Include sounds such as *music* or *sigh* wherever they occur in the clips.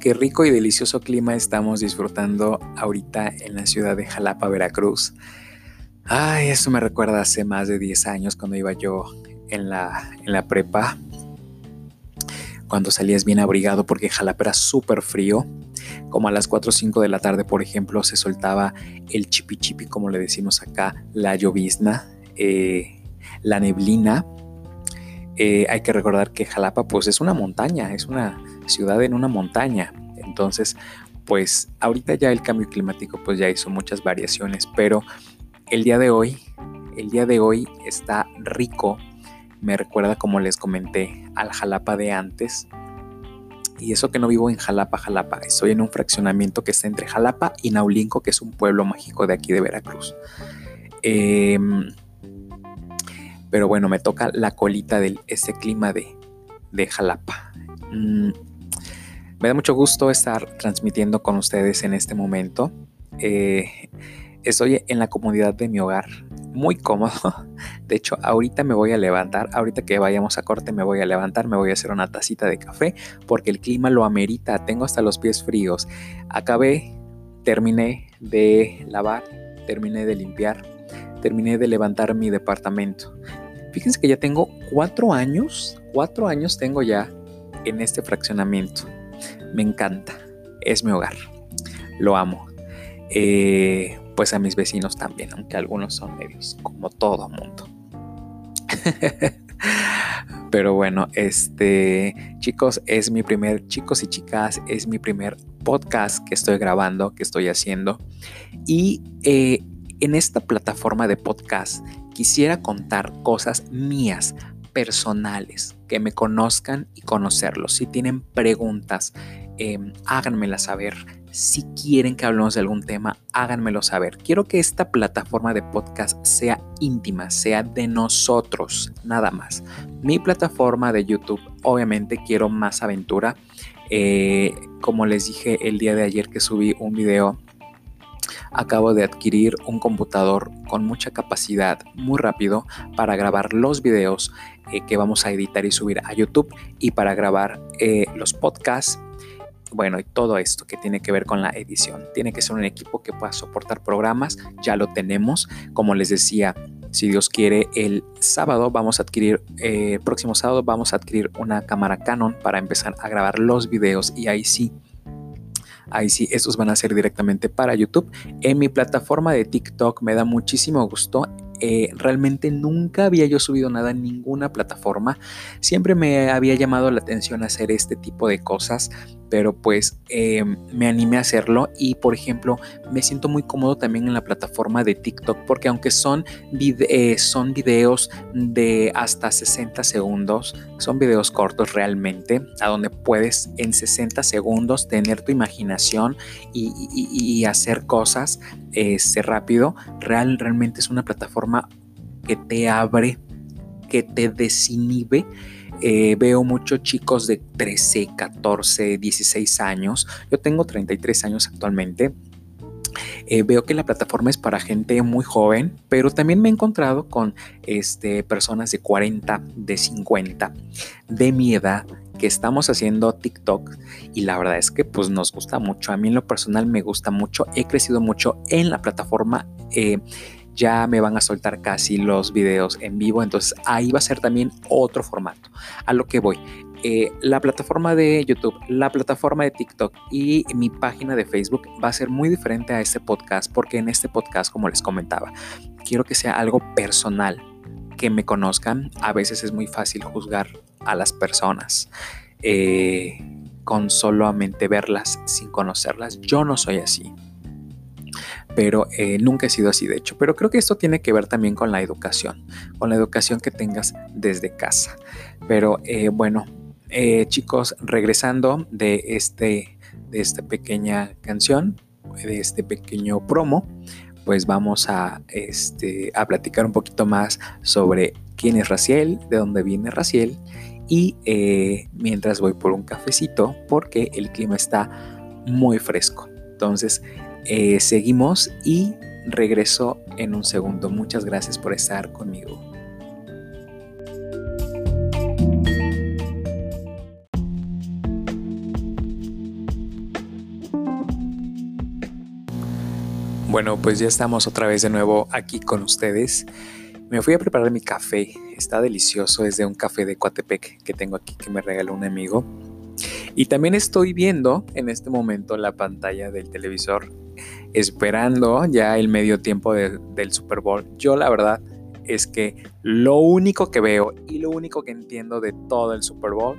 qué rico y delicioso clima estamos disfrutando ahorita en la ciudad de Jalapa, Veracruz. Ay, eso me recuerda hace más de 10 años cuando iba yo en la, en la prepa, cuando salías bien abrigado porque Jalapa era súper frío. Como a las 4 o 5 de la tarde, por ejemplo, se soltaba el chipi chipi, como le decimos acá, la llovizna, eh, la neblina. Eh, hay que recordar que Jalapa pues es una montaña, es una ciudad en una montaña. Entonces, pues ahorita ya el cambio climático pues ya hizo muchas variaciones, pero el día de hoy, el día de hoy está rico. Me recuerda, como les comenté, al Jalapa de antes. Y eso que no vivo en Jalapa, Jalapa. Estoy en un fraccionamiento que está entre Jalapa y Naulinco, que es un pueblo mágico de aquí de Veracruz. Em, pero bueno, me toca la colita de ese clima de, Jalapa. Mm, me da mucho gusto estar transmitiendo con ustedes en este momento. Eh, estoy en la comunidad de mi hogar, muy cómodo. *laughs* De hecho, ahorita me voy a levantar, ahorita que vayamos a corte me voy a levantar, me voy a hacer una tacita de café porque el clima lo amerita, tengo hasta los pies fríos. Acabé, terminé de lavar, terminé de limpiar, terminé de levantar mi departamento. Fíjense que ya tengo cuatro años, cuatro años tengo ya en este fraccionamiento. Me encanta. Es mi hogar. Lo amo. Eh, pues a mis vecinos también, aunque algunos son medios, como todo mundo. *laughs* Pero bueno, este, chicos, es mi primer, chicos y chicas, es mi primer podcast que estoy grabando, que estoy haciendo. Y eh, en esta plataforma de podcast quisiera contar cosas mías, personales, que me conozcan y conocerlos. Si tienen preguntas, Em, háganmela saber. Si quieren que hablemos de algún tema, háganmelo saber. Quiero que esta plataforma de podcast sea íntima, sea de nosotros, nada más. Mi plataforma de YouTube, obviamente quiero más aventura. Eh, como les dije el día de ayer que subí un video acabo de adquirir un computador con mucha capacidad, muy rápido, para grabar los videos eh, que vamos a editar y subir a YouTube y para grabar eh, los podcasts bueno, y todo esto que tiene que ver con la edición. Tiene que ser un equipo que pueda soportar programas, ya lo tenemos. Como les decía, si Dios quiere, el sábado vamos a adquirir, eh, el próximo sábado vamos a adquirir una cámara Canon para empezar a grabar los videos y ahí sí. Ahí sí, estos van a ser directamente para YouTube. En mi plataforma de TikTok me da muchísimo gusto eh, realmente nunca había yo subido nada en ninguna plataforma. Siempre me había llamado la atención hacer este tipo de cosas, pero pues eh, me animé a hacerlo y por ejemplo me siento muy cómodo también en la plataforma de TikTok porque aunque son, eh, son videos de hasta 60 segundos, son videos cortos realmente, a donde puedes en 60 segundos tener tu imaginación y, hacer cosas este, rápido, Real, realmente es una plataforma que te abre, que te desinhibe eh, veo muchos chicos de 13, 14, 16 años. Yo tengo 33 años actualmente. Eh, veo que la plataforma es para gente muy joven, pero también me he encontrado con este, personas de 40, de 50, de mi edad, que estamos haciendo TikTok y la verdad es que pues nos gusta mucho. A mí en lo personal me gusta mucho. He crecido mucho en la plataforma. Eh, ya me van a soltar casi los videos en vivo, entonces ahí va a ser también otro formato. A lo que voy, eh, la plataforma de YouTube, la plataforma de TikTok y mi página de Facebook va a ser muy diferente a este podcast porque en este podcast, como les comentaba, quiero que sea algo personal, que me conozcan. A veces es muy fácil juzgar a las personas. Eh, con solamente verlas sin conocerlas. Yo no soy así pero eh, nunca he sido así de hecho. Pero creo que esto tiene que ver también con la educación, con la educación que tengas desde casa. Pero eh, bueno, eh, chicos, regresando de, este, de esta pequeña canción, de este pequeño promo, pues vamos a, este, a platicar un poquito más sobre quién es Raciel, de dónde viene Raciel y mientras voy por un cafecito porque el clima está muy fresco. Entonces, eh, seguimos y regreso en un segundo. Muchas gracias por estar conmigo. Bueno, pues ya estamos otra vez de nuevo aquí con ustedes. Me fui a preparar mi café. Está delicioso. Es de un café de Coatepec que tengo aquí que me regaló un amigo. Y también estoy viendo en este momento la pantalla del televisor esperando ya el medio tiempo del Super Bowl. Yo la verdad es que lo único que veo y lo único que entiendo de todo el Super Bowl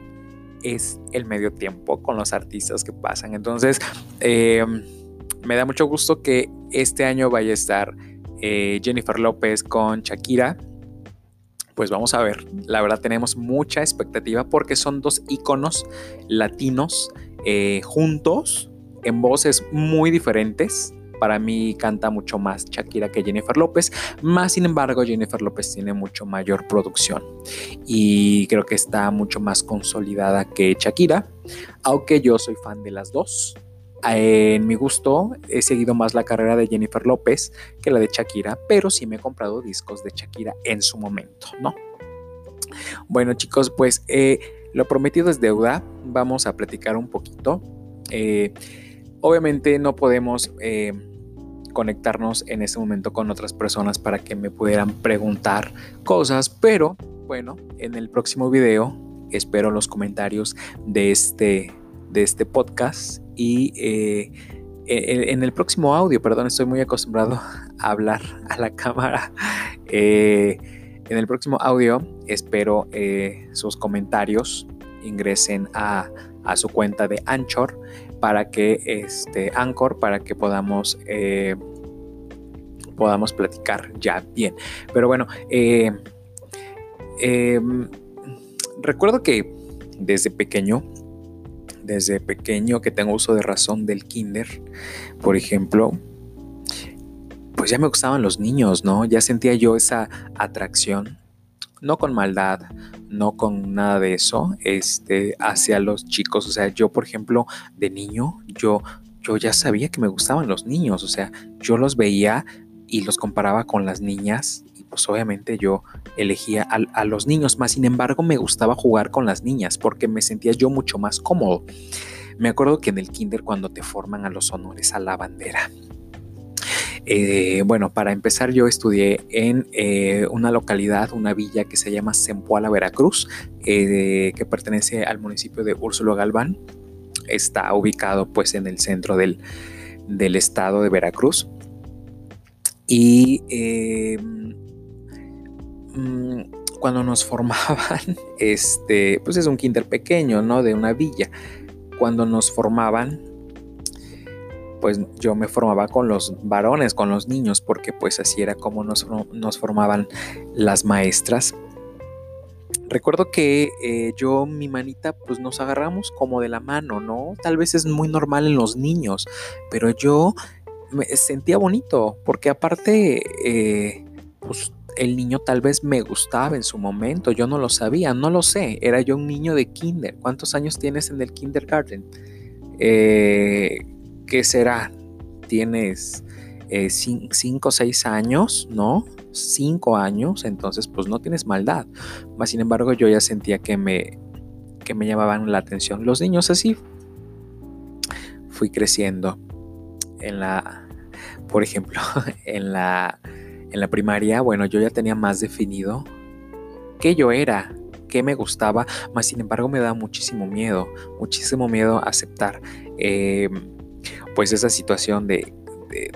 es el medio tiempo con los artistas que pasan. Entonces, eh, me da mucho gusto que este año vaya a estar eh, Jennifer López con Shakira. Pues vamos a ver, la verdad tenemos mucha expectativa porque son dos iconos latinos eh, juntos en voces muy diferentes. Para mí canta mucho más Shakira que Jennifer López, más sin embargo Jennifer López tiene mucho mayor producción y creo que está mucho más consolidada que Shakira, aunque yo soy fan de las dos. En mi gusto he seguido más la carrera de Jennifer López que la de Shakira, pero sí me he comprado discos de Shakira en su momento, ¿no? Bueno chicos, pues eh, lo prometido es deuda, vamos a platicar un poquito. Eh, obviamente no podemos eh, conectarnos en este momento con otras personas para que me pudieran preguntar cosas, pero bueno, en el próximo video espero los comentarios de este, de este podcast y eh, en el próximo audio, perdón, estoy muy acostumbrado a hablar a la cámara. *laughs* Eh, en el próximo audio espero sus comentarios ingresen a, su cuenta de Anchor para que este Anchor para que podamos podamos platicar ya bien. Pero bueno, em, recuerdo que desde pequeño desde pequeño que tengo uso de razón del kinder, por ejemplo, pues ya me gustaban los niños, ¿no? Ya sentía yo esa atracción, no con maldad, no con nada de eso, este, hacia los chicos. O sea, yo, por ejemplo, de niño, yo, yo ya sabía que me gustaban los niños, o sea, yo los veía y los comparaba con las niñas pues obviamente yo elegía a, los niños, más sin embargo me gustaba jugar con las niñas porque me sentía yo mucho más cómodo. Me acuerdo que en el kinder cuando te forman a los honores a la bandera. Eh, bueno, para empezar yo estudié en eh, una localidad, una villa que se llama Zempoala, Veracruz, eh, que pertenece al municipio de Úrsulo Galván. Está ubicado pues en el centro del, del estado de Veracruz. Y Mm, cuando nos *laughs* formaban, este, pues es un kinder pequeño, ¿no? De una villa. Cuando nos formaban, pues yo me formaba con los varones, con los niños, porque pues así era como nos, nos formaban las maestras. Recuerdo que eh, yo, mi manita, pues nos agarramos como de la mano, ¿no? Tal vez es muy normal en los niños, pero yo me sentía bonito, porque aparte, eh, pues el niño tal vez me gustaba en su momento, yo no lo sabía, no lo sé, era yo un niño de kinder. ¿Cuántos años tienes en el kindergarten? Eh, ¿Qué será? ¿Tienes 5 o 6 años? ¿No? 5 años, entonces pues no tienes maldad. Mas sin embargo yo ya sentía que me, que me llamaban la atención los niños así. Fui creciendo en la, por ejemplo, *laughs* en la en la primaria, bueno, yo ya tenía más definido qué yo era, qué me gustaba, más sin embargo me da muchísimo miedo, muchísimo miedo aceptar em, pues esa situación de,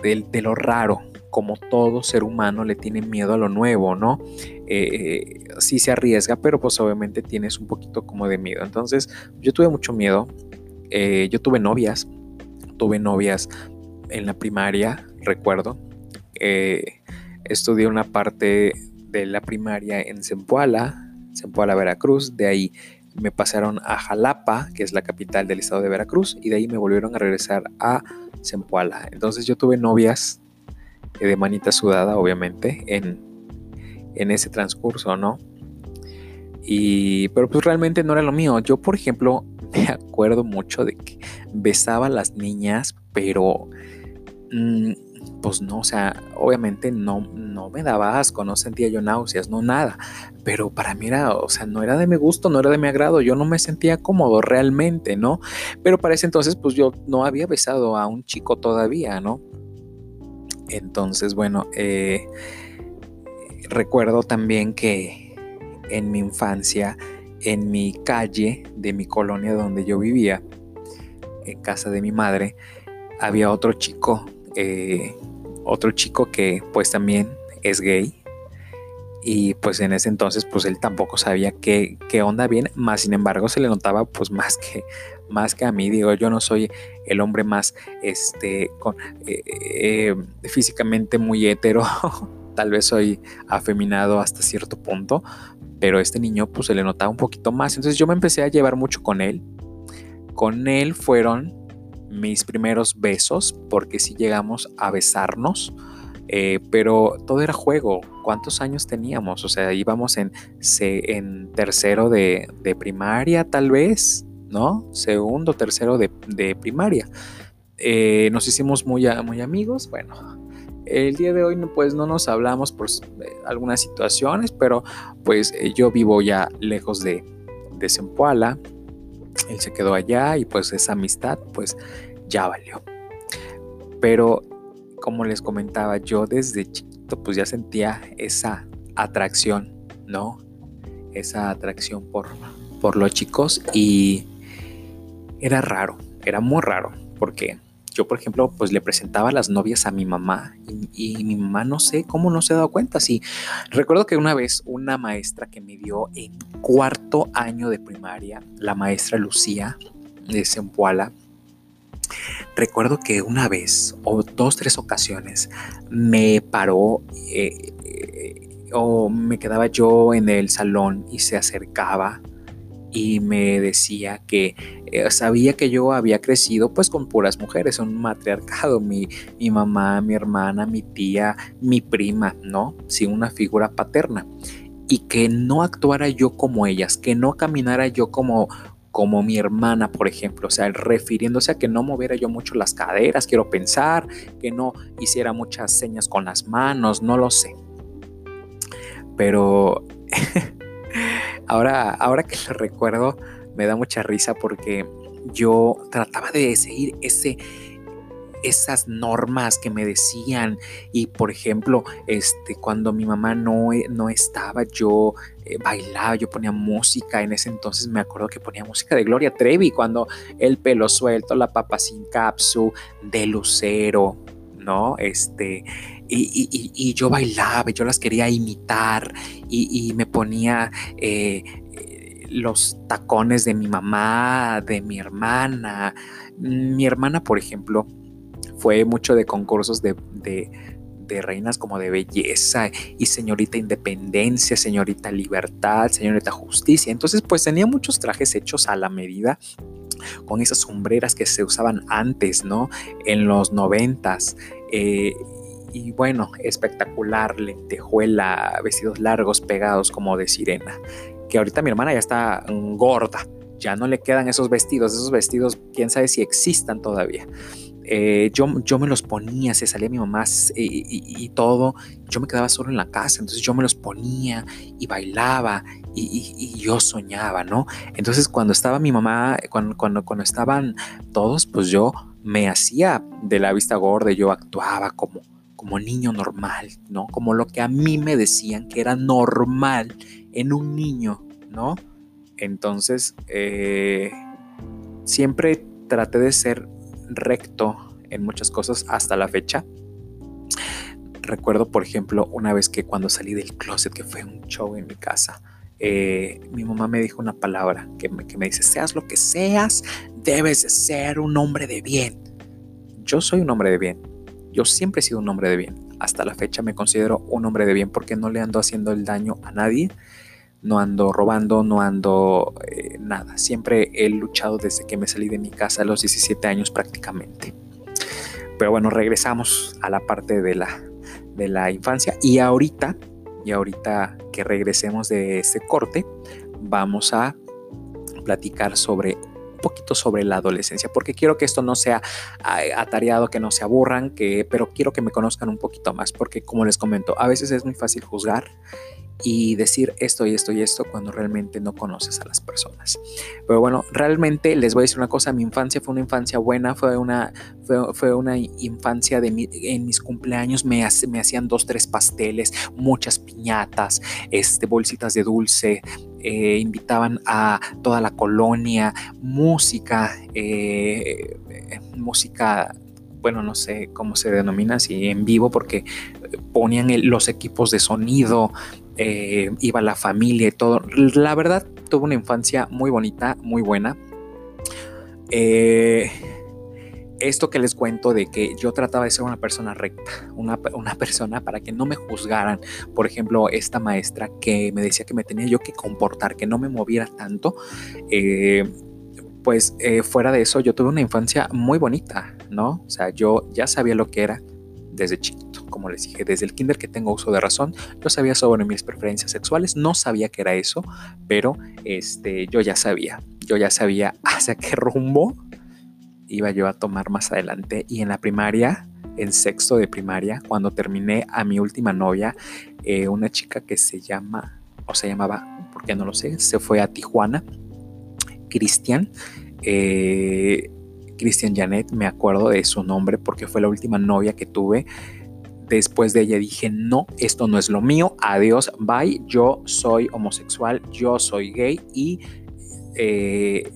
de, lo raro, como todo ser humano le tiene miedo a lo nuevo, ¿no? Eh, sí se arriesga, pero pues obviamente tienes un poquito como de miedo. Entonces yo tuve mucho miedo, eh, yo tuve novias, tuve novias en la primaria, recuerdo. Eh, Estudié una parte de la primaria en Zempoala, Zempoala, Veracruz. De ahí me pasaron a Jalapa, que es la capital del estado de Veracruz, y de ahí me volvieron a regresar a Zempoala. Entonces yo tuve novias eh, de manita sudada, obviamente, en, en ese transcurso, ¿no? Y, pero pues realmente no era lo mío. Yo, por ejemplo, *laughs* me acuerdo mucho de que besaba a las niñas, pero mm, pues no, o sea, obviamente no, no me daba asco, no sentía yo náuseas, no nada, pero para mí era, o sea, no era de mi gusto, no era de mi agrado, yo no me sentía cómodo realmente, ¿no? Pero para ese entonces, pues yo no había besado a un chico todavía, ¿no? Entonces, bueno, eh, recuerdo también que en mi infancia, en mi calle de mi colonia donde yo vivía, en casa de mi madre, había otro chico, eh, otro chico que pues también es gay. Y pues en ese entonces pues él tampoco sabía qué, qué onda bien, más sin embargo se le notaba pues *laughs* más que, más que a mí, digo, yo no soy el hombre más, este, con, eh, eh, físicamente muy hetero, *laughs* tal vez soy afeminado hasta cierto punto, pero este niño pues se le notaba un poquito más, entonces yo me empecé a llevar mucho con él, con él fueron mis primeros besos, porque sí llegamos a besarnos, eh, pero todo era juego. ¿Cuántos años teníamos? O sea, íbamos en, en tercero de, primaria, tal vez, ¿no? Segundo, tercero de, primaria. Eh, nos hicimos muy, muy amigos. Bueno, el día de hoy pues no nos hablamos por eh, algunas situaciones, pero pues yo vivo ya lejos de, de Zempoala él se quedó allá y pues esa amistad pues ya valió. Pero como les comentaba, yo desde chiquito pues ya sentía esa atracción, ¿no? Esa atracción por, por los chicos y era raro, era muy raro, porque yo, por ejemplo, pues le presentaba las novias a mi mamá y, mi mamá no sé cómo no se ha dado cuenta. Sí, recuerdo que una vez una maestra que me dio en cuarto año de primaria, la maestra Lucía de Zempoala, recuerdo que una vez o dos, tres ocasiones me paró eh, eh, o me quedaba yo en el salón y se acercaba y me decía que eh, sabía que yo había crecido pues con puras mujeres, un matriarcado, mi, mi mamá, mi hermana, mi tía, mi prima, ¿no? Sin una figura paterna. Y que no actuara yo como ellas, que no caminara yo como, como mi hermana, por ejemplo, o sea, refiriéndose a que no moviera yo mucho las caderas, quiero pensar, que no hiciera muchas señas con las manos, no lo sé. Pero *laughs* Ahora, ahora que lo recuerdo, me da mucha risa porque yo trataba de seguir ese, esas normas que me decían. Y por ejemplo este cuando mi mamá no, no estaba yo eh, bailaba yo ponía música. En ese entonces me acuerdo que ponía música de Gloria Trevi cuando el pelo suelto la papa sin capsu de Lucero no este y, yo bailaba, yo las quería imitar y, me ponía eh, los tacones de mi mamá, de mi hermana. Mi hermana, por ejemplo, fue mucho de concursos de, de reinas como de belleza y señorita independencia, señorita libertad, señorita justicia. Entonces, pues tenía muchos trajes hechos a la medida con esas sombreras que se usaban antes, ¿no? En los noventas. Eh, y bueno, espectacular, lentejuela, vestidos largos pegados como de sirena. Que ahorita mi hermana ya está gorda, ya no le quedan esos vestidos, esos vestidos, quién sabe si existan todavía. Eh, yo, yo me los ponía, se salía mi mamá y, todo, yo me quedaba solo en la casa, entonces yo me los ponía y bailaba y, yo soñaba, ¿no? Entonces cuando estaba mi mamá, cuando, cuando, cuando estaban todos, pues yo me hacía de la vista gorda, yo actuaba como, como niño normal, ¿no? Como lo que a mí me decían que era normal en un niño, ¿no? Entonces, eh, siempre traté de ser recto en muchas cosas hasta la fecha. Recuerdo, por ejemplo, una vez que cuando salí del closet, que fue un show en mi casa, eh, mi mamá me dijo una palabra que me, dice, seas lo que seas, debes de ser un hombre de bien. Yo soy un hombre de bien, yo siempre he sido un hombre de bien. Hasta la fecha me considero un hombre de bien porque no le ando haciendo el daño a nadie. No ando robando, no ando eh, nada. Siempre he luchado desde que me salí de mi casa a los 17 años prácticamente. Pero bueno, regresamos a la parte de la, de la infancia. Y ahorita, y ahorita que regresemos de este corte, vamos a platicar sobre poquito sobre la adolescencia, porque quiero que esto no sea atareado, que no se aburran, que, pero quiero que me conozcan un poquito más, porque como les comento, a veces es muy fácil juzgar y decir esto y esto y esto cuando realmente no conoces a las personas. Pero bueno, realmente les voy a decir una cosa, mi infancia fue una infancia buena, fue una, fue, una infancia de en mis cumpleaños me, me hacían dos, tres pasteles, muchas piñatas, este, bolsitas de dulce, eh, invitaban a toda la colonia, música, eh, música bueno, no sé cómo se denomina, si en vivo, porque ponían los equipos de sonido, eh, iba la familia y todo. La verdad, tuve una infancia muy bonita, muy buena. Eh, esto que les cuento de que yo trataba de ser una persona recta, una, persona para que no me juzgaran. Por ejemplo, esta maestra que me decía que me tenía yo que comportar, que no me moviera tanto. Eh, pues fuera de eso, yo tuve una infancia muy bonita, ¿no? O sea, yo ya sabía lo que era desde chiquito. Como les dije, desde el kinder que tengo uso de razón, yo sabía sobre mis preferencias sexuales, no sabía que era eso, pero este, yo ya sabía, yo ya sabía *laughs* hacia qué rumbo iba yo a tomar más adelante. Y en la primaria, en sexto de primaria, cuando terminé a mi última novia, eh, una chica que se llama, o se llamaba, porque no lo sé, se fue a Tijuana, Cristian. Eh, Cristian Janet, me acuerdo de su nombre porque fue la última novia que tuve. Después de ella dije, no, esto no es lo mío, adiós, bye, yo soy homosexual, yo soy gay y eh,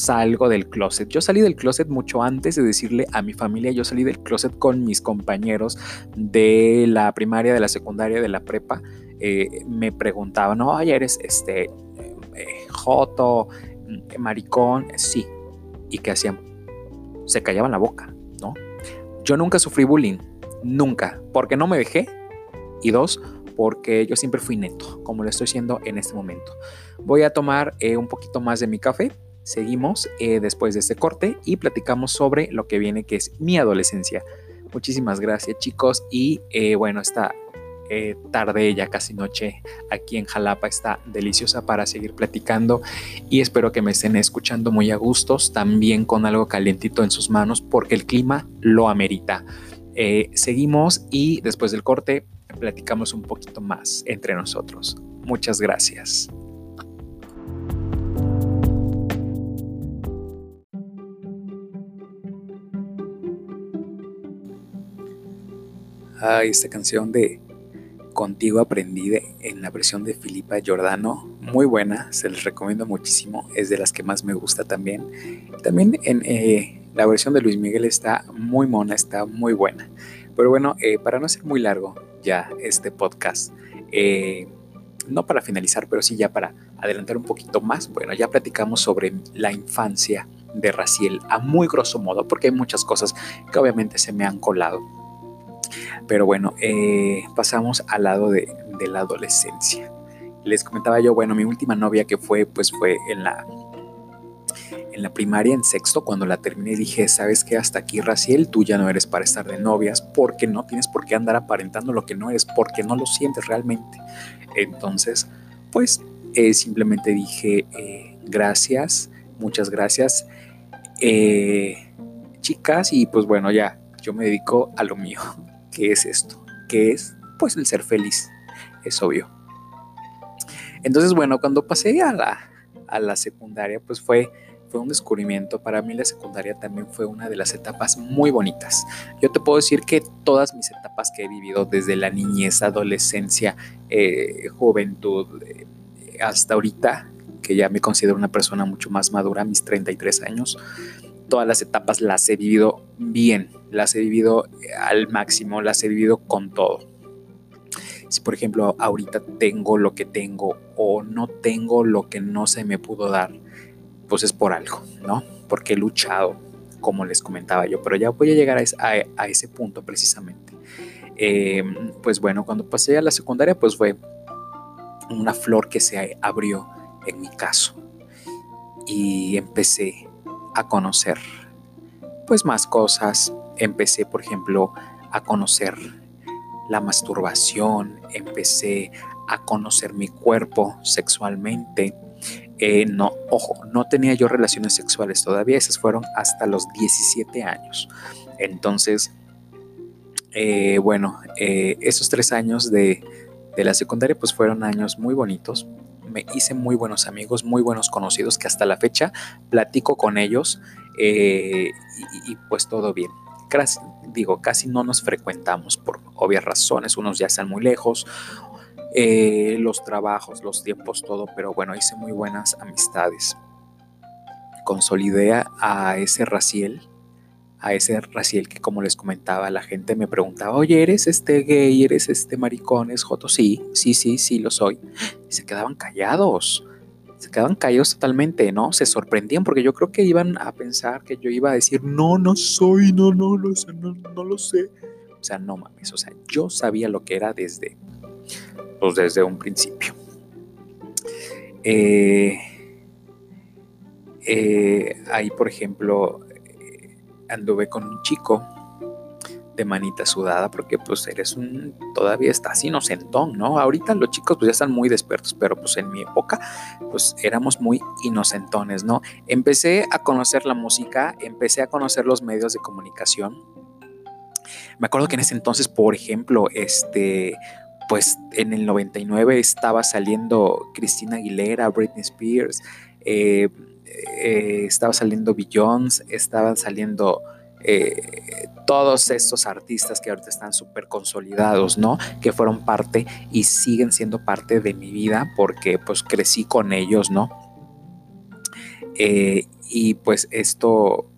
salgo del closet. Yo salí del closet mucho antes de decirle a mi familia, yo salí del closet con mis compañeros de la primaria, de la secundaria, de la prepa. Eh, me preguntaban, no, eres este, eh, joto, maricón, sí. ¿Y qué hacían? se callaban la boca, ¿no? Yo nunca sufrí bullying, nunca, porque no me dejé y dos, porque yo siempre fui neto, como lo estoy siendo en este momento. Voy a tomar eh, un poquito más de mi café, seguimos eh, después de este corte y platicamos sobre lo que viene, que es mi adolescencia. Muchísimas gracias chicos y eh, bueno, está eh, tarde, ya casi noche, aquí en Jalapa está deliciosa para seguir platicando y espero que me estén escuchando muy a gustos, también con algo calientito en sus manos porque el clima lo amerita. Seguimos y después del corte platicamos un poquito más entre nosotros. Muchas gracias. Esta canción de Contigo aprendí en la versión de Filipa Giordano, muy buena, se les recomiendo muchísimo, es de las que más me gusta también. También en eh, la versión de Luis Miguel está muy mona, está muy buena. Pero bueno, eh, para no ser muy largo ya este podcast, eh, no para finalizar, pero sí ya para adelantar un poquito más, bueno, ya platicamos sobre la infancia de Raciel a muy grosso modo, porque hay muchas cosas que obviamente se me han colado pero bueno, eh, pasamos al lado de, la adolescencia. Les comentaba yo, bueno, mi última novia que fue, pues fue en la, en la primaria, en sexto, cuando la terminé, dije, ¿sabes qué? Hasta aquí, Raciel, tú ya no eres para estar de novias, porque no tienes por qué andar aparentando lo que no eres, porque no lo sientes realmente. Entonces, pues eh, simplemente dije, eh, gracias, muchas gracias, chicas, y pues bueno, ya, yo me dedico a lo mío. ¿Qué es esto? ¿Qué es? Pues el ser feliz, es obvio. Entonces, bueno, cuando pasé a la, a la secundaria, pues fue, fue un descubrimiento. Para mí la secundaria también fue una de las etapas muy bonitas. Yo te puedo decir que todas mis etapas que he vivido, desde la niñez, adolescencia, eh, juventud, eh, hasta ahorita, que ya me considero una persona mucho más madura, mis 33 años, todas las etapas las he vivido bien, las he vivido eh, al máximo, las he vivido con todo. Si por ejemplo ahorita tengo lo que tengo o no tengo lo que no se me pudo dar, pues es por algo, ¿no? Porque he luchado, como les comentaba yo, pero ya voy a llegar a, ese punto precisamente. Em, pues bueno, cuando pasé a la secundaria, pues fue una flor que se abrió en mi caso y empecé a conocer pues más cosas. Empecé, por ejemplo, a conocer la masturbación, empecé a conocer mi cuerpo sexualmente. Eh, no, ojo, no tenía yo relaciones sexuales todavía, esas fueron hasta los 17 años. Entonces, eh, bueno, eh, esos tres años de, de la secundaria pues fueron años muy bonitos. Me hice muy buenos amigos, muy buenos conocidos que hasta la fecha platico con ellos eh, y, pues todo bien. Digo, casi no nos frecuentamos por obvias razones, unos ya están muy lejos, eh, los trabajos, los tiempos, todo, pero bueno, hice muy buenas amistades. Consolidé a ese Raciel a ese Raciel que como les comentaba, la gente me preguntaba, oye, ¿eres este gay? ¿Eres este maricón? ¿Es joto? Sí, sí, sí, sí, lo soy. Y se quedaban callados, se quedaban callados totalmente, ¿no? Se sorprendían porque yo creo que iban a pensar que yo iba a decir, no, no soy, no, no lo sé, no, lo sé. O sea, no mames, o sea, yo sabía lo que era desde, pues desde un principio. Eh, eh, ahí, por ejemplo, anduve con un chico de manita sudada porque pues eres un todavía estás inocentón, ¿no? Ahorita los chicos pues ya están muy despertos, pero pues en mi época pues éramos muy inocentones, ¿no? Empecé a conocer la música, empecé a conocer los medios de comunicación. Me acuerdo que en ese entonces, por ejemplo, este pues en el 99 estaba saliendo Cristina Aguilera, Britney Spears, eh, eh, estaba saliendo Beyoncé, estaban saliendo eh, todos estos artistas que ahorita están súper consolidados, ¿no? Que fueron parte y siguen siendo parte de mi vida porque pues crecí con ellos, ¿no? Eh, y pues esto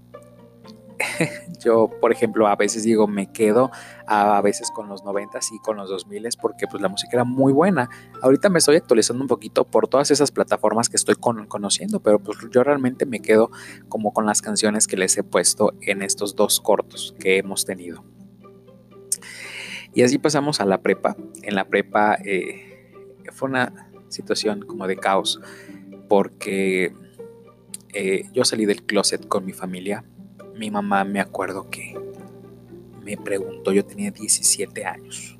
*laughs* yo, por ejemplo, a veces digo, me quedo a, veces con los 90 y con los 2000 porque pues la música era muy buena. Ahorita me estoy actualizando un poquito por todas esas plataformas que estoy conociendo, pero pues yo realmente me quedo como con las canciones que les he puesto en estos dos cortos que hemos tenido. Y así pasamos a la prepa. En la prepa eh, fue una situación como de caos porque eh, yo salí del closet con mi familia mi mamá me acuerdo que me preguntó, yo tenía 17 años.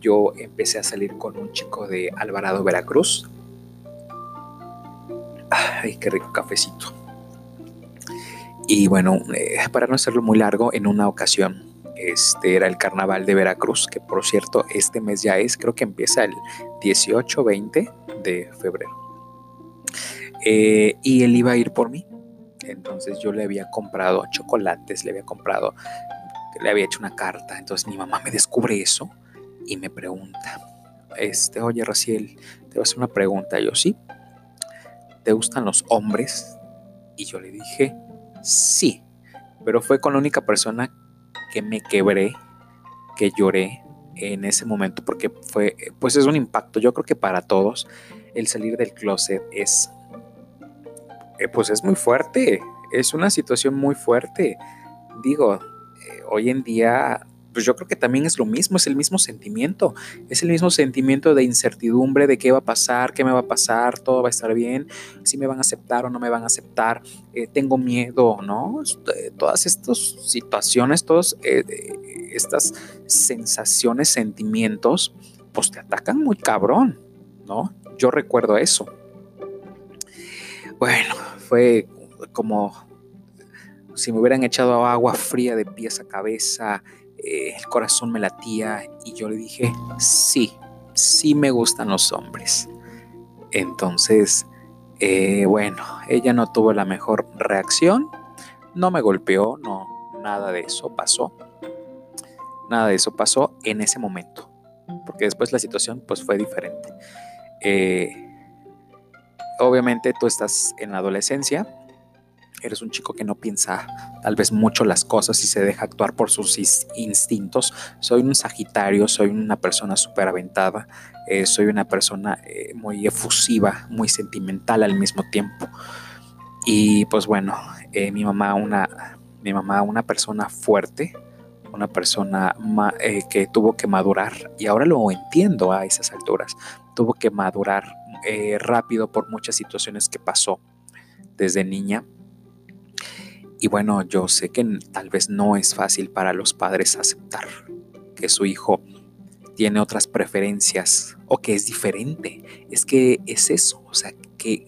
Yo empecé a salir con un chico de Alvarado, Veracruz. Ay, qué rico cafecito. Y bueno, eh, para no hacerlo muy largo, en una ocasión, este era el carnaval de Veracruz, que por cierto, este mes ya es, creo que empieza el 18-20 de febrero. Eh, y él iba a ir por mí. Entonces yo le había comprado chocolates, le había comprado, le había hecho una carta. Entonces mi mamá me descubre eso y me pregunta, este, oye Raciel, te voy a hacer una pregunta. yo, sí, ¿te gustan los hombres? Y yo le dije, sí, pero fue con la única persona que me quebré, que lloré en ese momento, porque fue, pues es un impacto. Yo creo que para todos el salir del closet es eh, pues es muy fuerte, es una situación muy fuerte. Digo, hoy en día, pues yo creo que también es lo mismo, es el mismo sentimiento, es el mismo sentimiento de incertidumbre de qué va a pasar, qué me va a pasar, todo va a estar bien, si me van a aceptar o no me van a aceptar, eh, tengo miedo, ¿no? Todas estas situaciones, todas estas sensaciones, sentimientos, pues te atacan muy cabrón, ¿no? Yo recuerdo eso. Bueno, fue como si me hubieran echado agua fría de pies a cabeza, eh, el corazón me latía y yo le dije, sí, sí me gustan los hombres. Entonces, eh, bueno, ella no tuvo la mejor reacción, no me golpeó, no, nada de eso pasó. Nada de eso pasó en ese momento, porque después la situación pues fue diferente. Eh, obviamente tú estás en la adolescencia, eres un chico que no piensa tal vez mucho las cosas y se deja actuar por sus instintos. Soy un Sagitario, soy una persona súper aventada, eh, soy una persona eh, muy efusiva, muy sentimental al mismo tiempo. Y pues bueno, eh, mi mamá una, mi mamá una persona fuerte, una persona que tuvo que madurar y ahora lo entiendo a esas alturas, tuvo que madurar rápido por muchas situaciones que pasó desde niña. Y bueno, yo sé que tal vez no es fácil para los padres aceptar que su hijo tiene otras preferencias o que es diferente. Es que es eso, o sea, que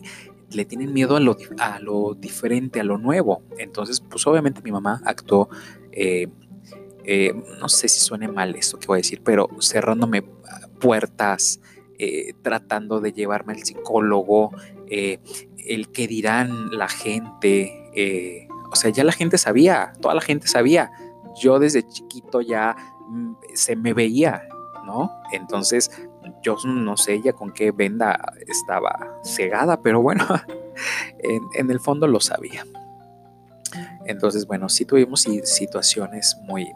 le tienen miedo a lo, a lo diferente, a lo nuevo. Entonces, pues obviamente mi mamá actuó, eh, eh, no sé si suene mal esto que voy a decir, pero cerrándome puertas, eh, tratando de llevarme al psicólogo, eh, el que dirán la gente, eh, o sea, ya la gente sabía, toda la gente sabía. Yo desde chiquito ya mm, se me veía, ¿no? Entonces, yo no sé ya con qué venda estaba cegada, pero bueno, *laughs* en, el fondo lo sabía. Entonces, bueno, sí tuvimos situaciones muy,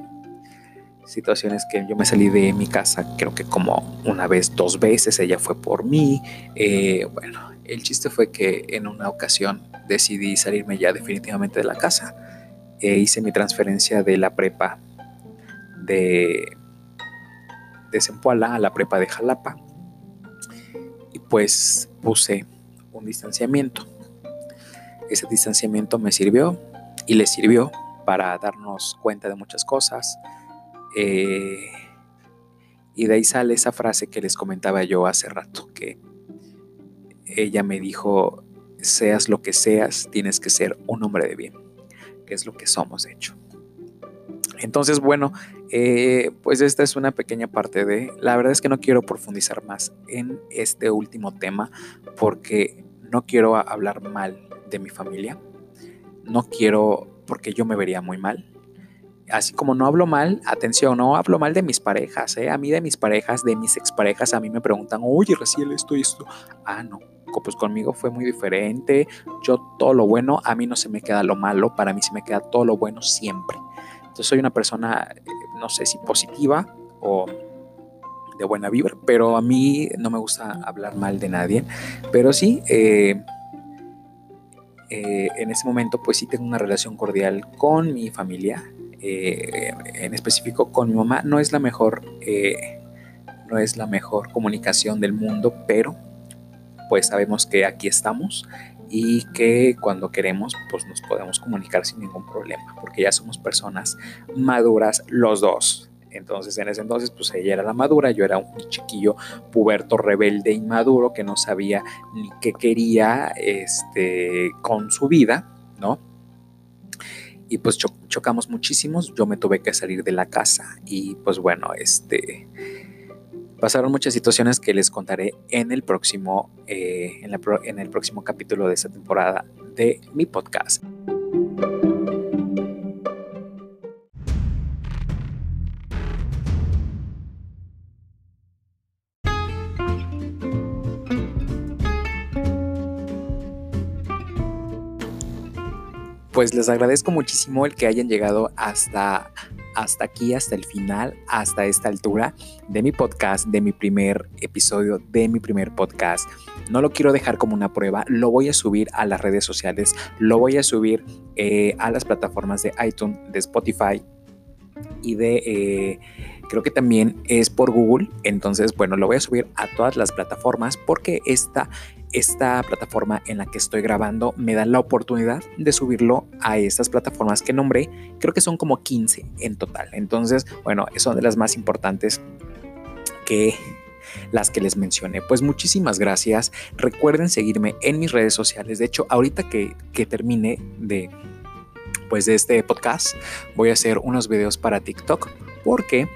situaciones que yo me salí de mi casa, creo que como una vez, dos veces, ella fue por mí. Eh, bueno, el chiste fue que en una ocasión decidí salirme ya definitivamente de la casa. E hice mi transferencia de la prepa de, de Zempoala a la prepa de Jalapa. Y pues puse un distanciamiento. Ese distanciamiento me sirvió y le sirvió para darnos cuenta de muchas cosas, eh, y de ahí sale esa frase que les comentaba yo hace rato, que ella me dijo, seas lo que seas, tienes que ser un hombre de bien, que es lo que somos, de hecho. Entonces, bueno, eh, pues esta es una pequeña parte de... La verdad es que no quiero profundizar más en este último tema porque no quiero hablar mal de mi familia. No quiero porque yo me vería muy mal así como no hablo mal, atención, no hablo mal de mis parejas, ¿eh? a mí de mis parejas, de mis exparejas, a mí me preguntan, oye, recién esto y esto. Ah, no, pues conmigo fue muy diferente. Yo todo lo bueno, a mí no se me queda lo malo, para mí se me queda todo lo bueno siempre. Entonces soy una persona, eh, no sé si positiva o de buena vibra, pero a mí no me gusta hablar mal de nadie. Pero sí, eh, eh, en ese momento pues sí tengo una relación cordial con mi familia, en específico con mi mamá, no es la mejor, no es la mejor comunicación del mundo, pero pues sabemos que aquí estamos y que cuando queremos pues nos podemos comunicar sin ningún problema, porque ya somos personas maduras los dos. Entonces en ese entonces pues ella era la madura, yo era un chiquillo puberto, rebelde, inmaduro que no sabía ni qué quería este, con su vida, ¿no? y pues chocamos muchísimos, yo me tuve que salir de la casa y pues bueno, este pasaron muchas situaciones que les contaré en el próximo eh, en, el próximo capítulo de esta temporada de mi podcast. pues les agradezco muchísimo el que hayan llegado hasta, hasta aquí, hasta el final, hasta esta altura de mi podcast, de mi primer episodio, de mi primer podcast. No lo quiero dejar como una prueba, lo voy a subir a las redes sociales, lo voy a subir eh, a las plataformas de iTunes, de Spotify y de... Eh, creo que también es por Google. Entonces, bueno, lo voy a subir a todas las plataformas porque esta esta plataforma en la que estoy grabando me da la oportunidad de subirlo a estas plataformas que nombré. Creo que son como 15 en total. Entonces, bueno, son de las más importantes que las que les mencioné. Pues muchísimas gracias. Recuerden seguirme en mis redes sociales. De hecho, ahorita que, que termine de, pues de este podcast, voy a hacer unos videos para TikTok porque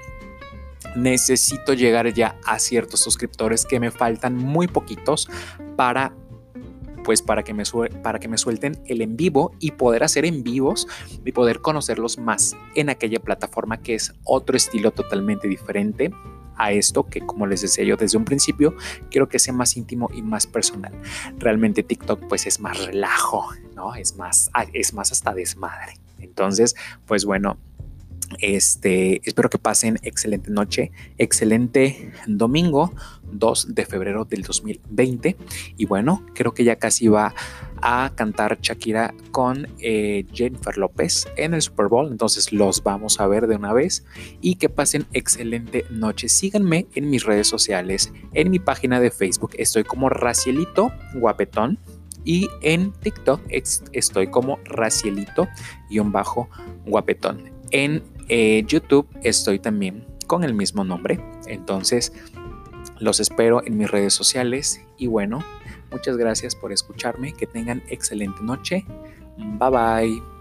necesito llegar ya a ciertos suscriptores que me faltan muy poquitos para pues para que, me para que me suelten el en vivo y poder hacer en vivos y poder conocerlos más en aquella plataforma que es otro estilo totalmente diferente a esto que como les decía yo desde un principio quiero que sea más íntimo y más personal. Realmente TikTok pues es más relajo no es más es más hasta desmadre. Entonces pues bueno este, espero que pasen excelente noche, excelente domingo 2 de febrero del 2020. Y bueno, creo que ya casi va a cantar Shakira con eh, Jennifer López en el Super Bowl. Entonces los vamos a ver de una vez. Y que pasen excelente noche. Síganme en mis redes sociales, en mi página de Facebook. Estoy como Racielito Guapetón. Y en TikTok estoy como Racielito-Guapetón. En eh, YouTube estoy también con el mismo nombre. Entonces, los espero en mis redes sociales. Y bueno, muchas gracias por escucharme. Que tengan excelente noche. Bye bye.